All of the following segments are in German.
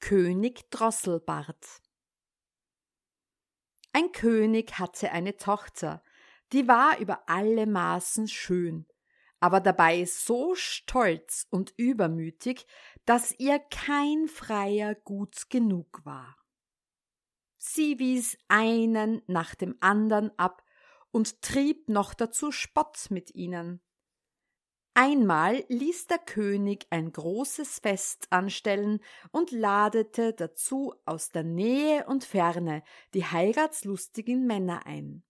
König Drosselbart Ein König hatte eine Tochter, die war über alle Maßen schön, aber dabei so stolz und übermütig, dass ihr kein Freier gut genug war. Sie wies einen nach dem andern ab und trieb noch dazu Spott mit ihnen. Einmal ließ der König ein großes Fest anstellen und ladete dazu aus der Nähe und Ferne die heiratslustigen Männer ein.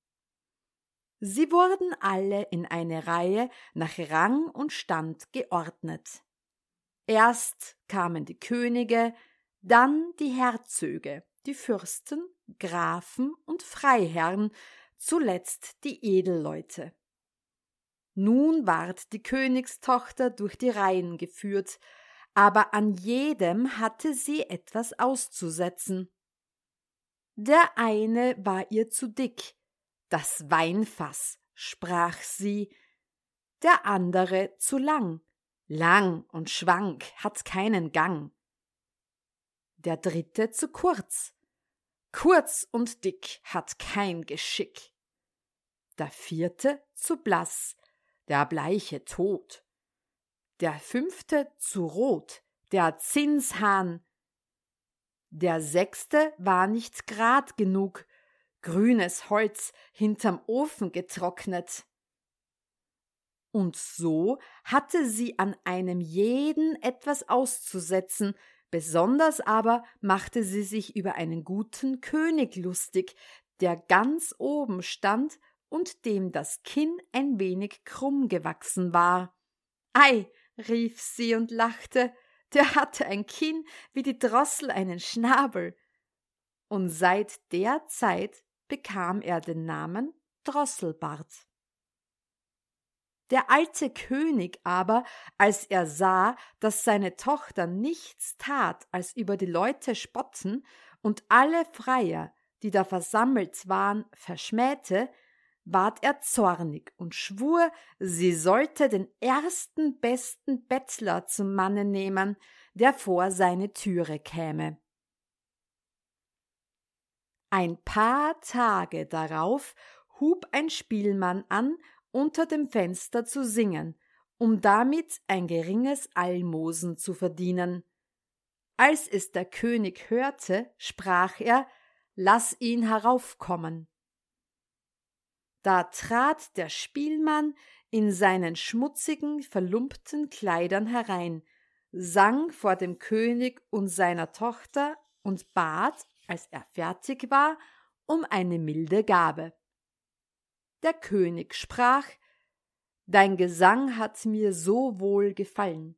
Sie wurden alle in eine Reihe nach Rang und Stand geordnet. Erst kamen die Könige, dann die Herzöge, die Fürsten, Grafen und Freiherren, zuletzt die Edelleute. Nun ward die Königstochter durch die Reihen geführt, aber an jedem hatte sie etwas auszusetzen. Der eine war ihr zu dick, das Weinfass, sprach sie, der andere zu lang, lang und schwank, hat keinen Gang. Der dritte zu kurz, kurz und dick, hat kein Geschick. Der vierte zu blass, der bleiche Tod. Der fünfte zu rot, der Zinshahn. Der sechste war nicht grad genug, grünes Holz hinterm Ofen getrocknet. Und so hatte sie an einem jeden etwas auszusetzen, besonders aber machte sie sich über einen guten König lustig, der ganz oben stand und dem das Kinn ein wenig krumm gewachsen war. Ei, rief sie und lachte, der hatte ein Kinn wie die Drossel einen Schnabel. Und seit der Zeit bekam er den Namen Drosselbart. Der alte König aber, als er sah, dass seine Tochter nichts tat, als über die Leute spotten und alle Freier, die da versammelt waren, verschmähte, ward er zornig und schwur, sie sollte den ersten besten Bettler zum Manne nehmen, der vor seine Türe käme. Ein paar Tage darauf hub ein Spielmann an, unter dem Fenster zu singen, um damit ein geringes Almosen zu verdienen. Als es der König hörte, sprach er, Lass ihn heraufkommen. Da trat der Spielmann in seinen schmutzigen, verlumpten Kleidern herein, sang vor dem König und seiner Tochter und bat, als er fertig war, um eine milde Gabe. Der König sprach Dein Gesang hat mir so wohl gefallen,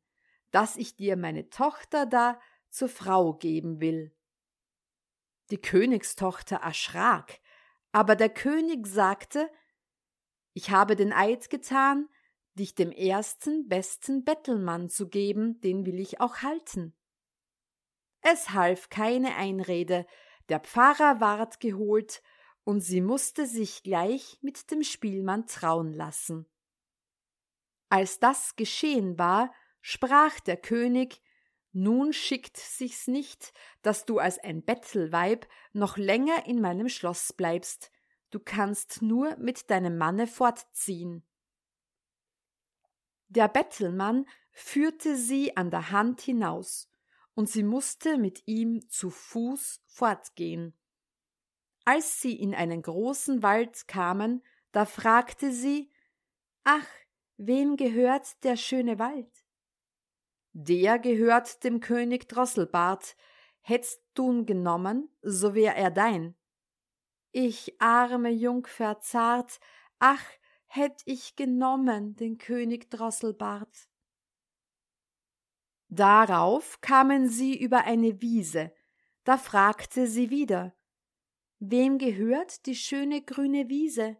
dass ich dir meine Tochter da zur Frau geben will. Die Königstochter erschrak, aber der König sagte, ich habe den Eid getan, dich dem ersten besten Bettelmann zu geben, den will ich auch halten. Es half keine Einrede, der Pfarrer ward geholt, und sie musste sich gleich mit dem Spielmann trauen lassen. Als das geschehen war, sprach der König nun schickt sich's nicht, dass du als ein Bettelweib noch länger in meinem Schloss bleibst, du kannst nur mit deinem Manne fortziehen. Der Bettelmann führte sie an der Hand hinaus, und sie musste mit ihm zu Fuß fortgehen. Als sie in einen großen Wald kamen, da fragte sie Ach, wem gehört der schöne Wald? Der gehört dem König Drosselbart. Hättst du'n genommen, so wär er dein. Ich arme Jungfer zart, ach, hätt ich genommen den König Drosselbart. Darauf kamen sie über eine Wiese, da fragte sie wieder Wem gehört die schöne grüne Wiese?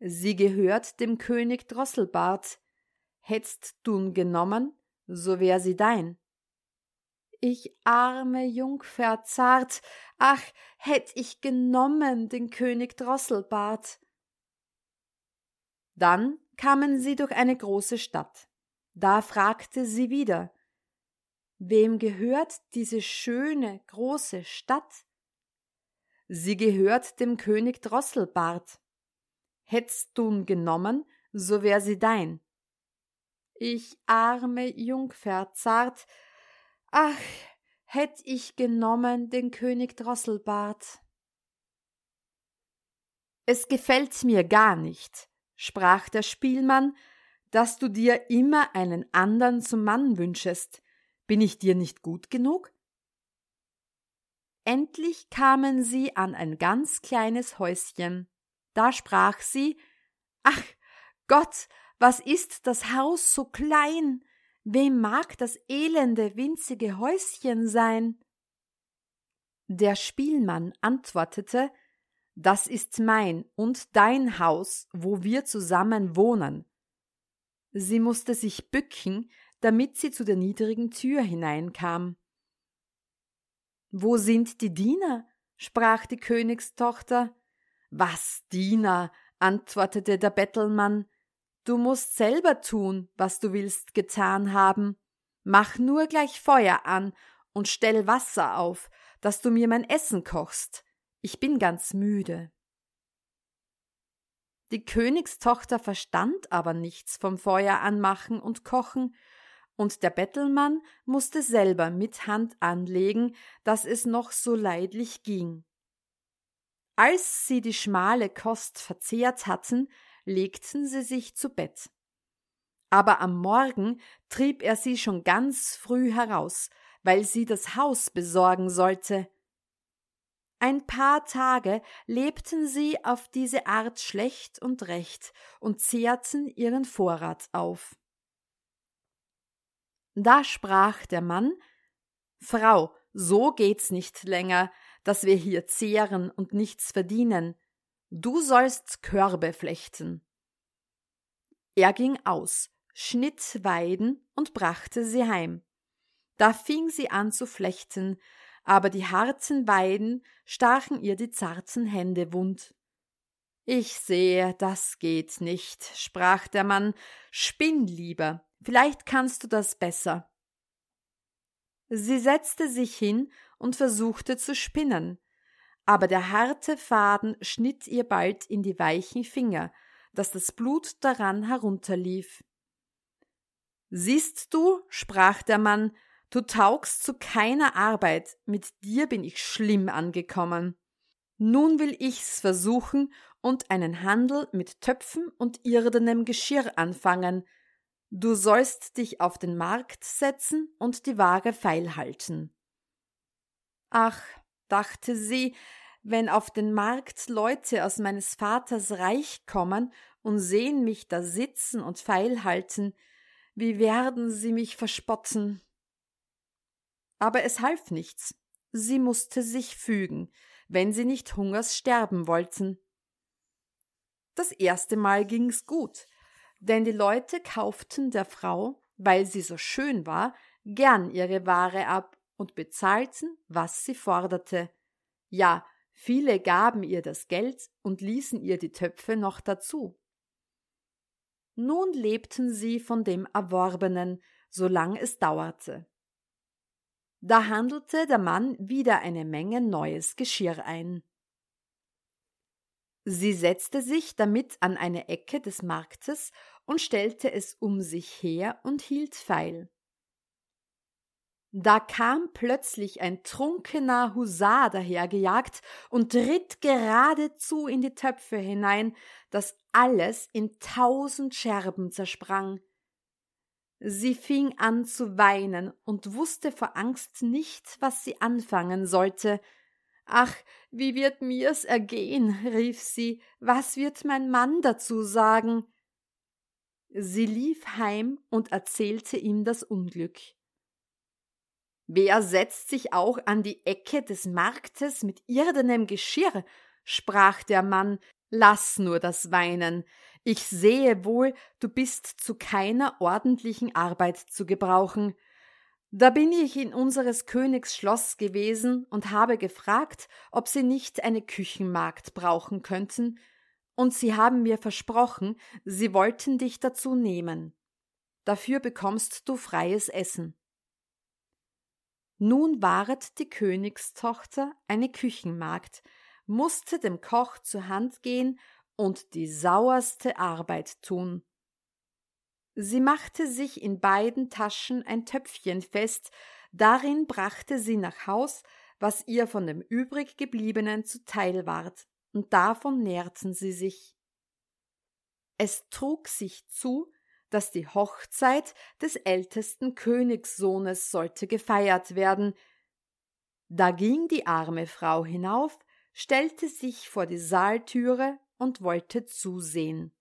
Sie gehört dem König Drosselbart. Hättst du'n genommen, so wär sie dein. Ich arme Jungfer zart, ach, hätt ich genommen den König Drosselbart. Dann kamen sie durch eine große Stadt. Da fragte sie wieder Wem gehört diese schöne große Stadt? Sie gehört dem König Drosselbart. Hättst du'n genommen, so wär sie dein. Ich arme Jungfer zart, ach, hätt ich genommen den König Drosselbart. Es gefällt mir gar nicht, sprach der Spielmann, dass du dir immer einen andern zum Mann wünschest. Bin ich dir nicht gut genug? Endlich kamen sie an ein ganz kleines Häuschen. Da sprach sie Ach Gott, was ist das Haus so klein? Wem mag das elende, winzige Häuschen sein? Der Spielmann antwortete Das ist mein und dein Haus, wo wir zusammen wohnen. Sie musste sich bücken, damit sie zu der niedrigen Tür hineinkam. Wo sind die Diener? sprach die Königstochter. Was, Diener? antwortete der Bettelmann. Du musst selber tun, was du willst getan haben. Mach nur gleich Feuer an und stell Wasser auf, dass du mir mein Essen kochst. Ich bin ganz müde. Die Königstochter verstand aber nichts vom Feuer anmachen und kochen, und der Bettelmann musste selber mit Hand anlegen, dass es noch so leidlich ging. Als sie die schmale Kost verzehrt hatten, legten sie sich zu Bett. Aber am Morgen trieb er sie schon ganz früh heraus, weil sie das Haus besorgen sollte. Ein paar Tage lebten sie auf diese Art schlecht und recht und zehrten ihren Vorrat auf. Da sprach der Mann Frau, so geht's nicht länger, dass wir hier zehren und nichts verdienen. Du sollst Körbe flechten. Er ging aus, schnitt Weiden und brachte sie heim. Da fing sie an zu flechten, aber die harten Weiden stachen ihr die zarten Hände wund. Ich sehe, das geht nicht, sprach der Mann, spinn lieber, vielleicht kannst du das besser. Sie setzte sich hin und versuchte zu spinnen, aber der harte Faden schnitt ihr bald in die weichen Finger, dass das Blut daran herunterlief. Siehst du, sprach der Mann, du taugst zu keiner Arbeit, mit dir bin ich schlimm angekommen. Nun will ich's versuchen und einen Handel mit Töpfen und irdenem Geschirr anfangen. Du sollst dich auf den Markt setzen und die Waage feilhalten. Ach, dachte sie, wenn auf den Markt Leute aus meines Vaters Reich kommen und sehen mich da sitzen und feilhalten, wie werden sie mich verspotten? Aber es half nichts. Sie musste sich fügen, wenn sie nicht Hungers sterben wollten. Das erste Mal ging's gut, denn die Leute kauften der Frau, weil sie so schön war, gern ihre Ware ab und bezahlten, was sie forderte. Ja, viele gaben ihr das Geld und ließen ihr die Töpfe noch dazu. Nun lebten sie von dem Erworbenen, solang es dauerte. Da handelte der Mann wieder eine Menge neues Geschirr ein. Sie setzte sich damit an eine Ecke des Marktes und stellte es um sich her und hielt feil. Da kam plötzlich ein trunkener Husar dahergejagt und ritt geradezu in die Töpfe hinein, dass alles in tausend Scherben zersprang. Sie fing an zu weinen und wusste vor Angst nicht, was sie anfangen sollte. Ach, wie wird mir's ergehen, rief sie, was wird mein Mann dazu sagen? Sie lief heim und erzählte ihm das Unglück. Wer setzt sich auch an die Ecke des Marktes mit irdenem Geschirr? sprach der Mann, lass nur das Weinen. Ich sehe wohl, du bist zu keiner ordentlichen Arbeit zu gebrauchen. Da bin ich in unseres Königs Schloss gewesen und habe gefragt, ob sie nicht eine Küchenmagd brauchen könnten, und sie haben mir versprochen, sie wollten dich dazu nehmen. Dafür bekommst du freies Essen. Nun waret die Königstochter eine Küchenmagd, musste dem Koch zur Hand gehen und die sauerste Arbeit tun. Sie machte sich in beiden Taschen ein Töpfchen fest, darin brachte sie nach Haus, was ihr von dem übrig gebliebenen zuteil ward, und davon nährten sie sich. Es trug sich zu, dass die Hochzeit des ältesten Königssohnes sollte gefeiert werden. Da ging die arme Frau hinauf, stellte sich vor die Saaltüre und wollte zusehen.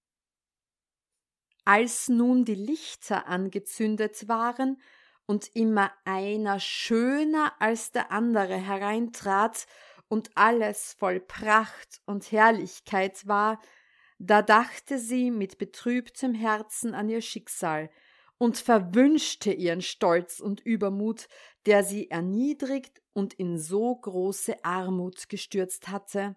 Als nun die Lichter angezündet waren und immer einer schöner als der andere hereintrat und alles voll Pracht und Herrlichkeit war, da dachte sie mit betrübtem Herzen an ihr Schicksal und verwünschte ihren Stolz und Übermut, der sie erniedrigt und in so große Armut gestürzt hatte.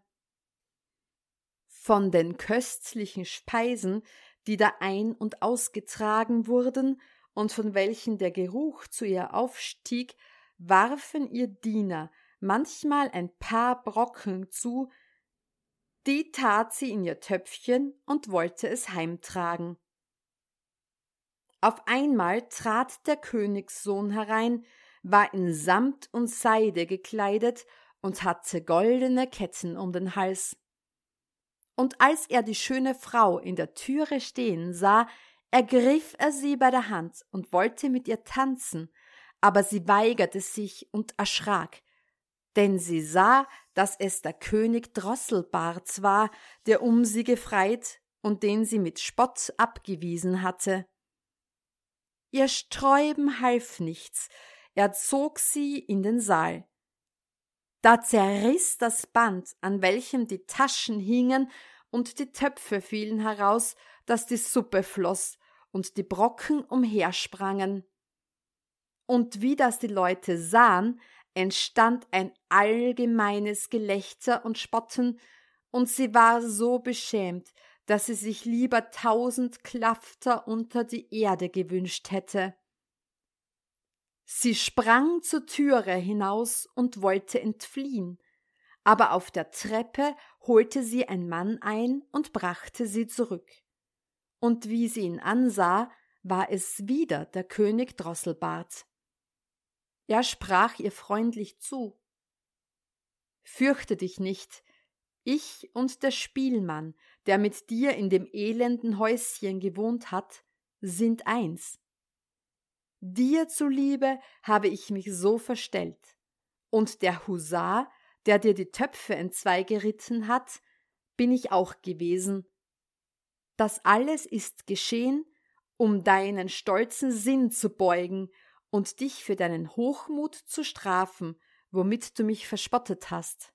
Von den köstlichen Speisen, die da ein und ausgetragen wurden und von welchen der Geruch zu ihr aufstieg, warfen ihr Diener manchmal ein paar Brocken zu, die tat sie in ihr Töpfchen und wollte es heimtragen. Auf einmal trat der Königssohn herein, war in Samt und Seide gekleidet und hatte goldene Ketten um den Hals. Und als er die schöne Frau in der Türe stehen sah, ergriff er sie bei der Hand und wollte mit ihr tanzen, aber sie weigerte sich und erschrak, denn sie sah, dass es der König Drosselbarts war, der um sie gefreit und den sie mit Spott abgewiesen hatte. Ihr Sträuben half nichts, er zog sie in den Saal. Da zerriss das Band, an welchem die Taschen hingen, und die Töpfe fielen heraus, dass die Suppe floss und die Brocken umhersprangen. Und wie das die Leute sahen, entstand ein allgemeines Gelächter und Spotten, und sie war so beschämt, dass sie sich lieber tausend Klafter unter die Erde gewünscht hätte. Sie sprang zur Türe hinaus und wollte entfliehen, aber auf der Treppe holte sie ein Mann ein und brachte sie zurück. Und wie sie ihn ansah, war es wieder der König Drosselbart. Er sprach ihr freundlich zu. Fürchte dich nicht, ich und der Spielmann, der mit dir in dem elenden Häuschen gewohnt hat, sind eins. Dir zuliebe habe ich mich so verstellt, und der Husar, der dir die Töpfe entzweigeritten hat, bin ich auch gewesen. Das alles ist geschehen, um deinen stolzen Sinn zu beugen und dich für deinen Hochmut zu strafen, womit du mich verspottet hast.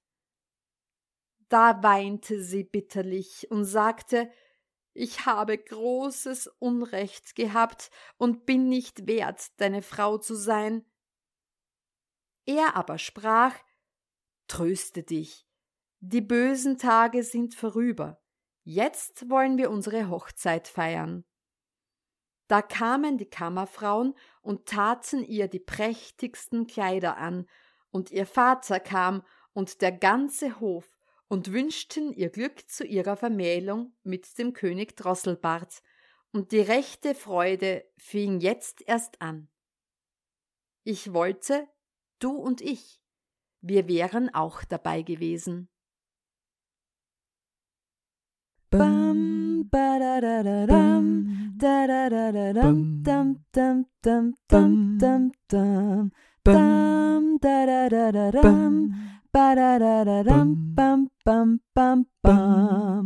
Da weinte sie bitterlich und sagte, ich habe großes Unrecht gehabt und bin nicht wert, deine Frau zu sein. Er aber sprach, Tröste dich, die bösen Tage sind vorüber, jetzt wollen wir unsere Hochzeit feiern. Da kamen die Kammerfrauen und taten ihr die prächtigsten Kleider an, und ihr Vater kam und der ganze Hof und wünschten ihr Glück zu ihrer Vermählung mit dem König Drosselbart, und die rechte Freude fing jetzt erst an. Ich wollte, du und ich, wir wären auch dabei gewesen. Bam, ba da da da dam, da da da da dam, dam dam dam dam dam dam, dam da da da da dam, ba da da da dam, bam bam bam bam.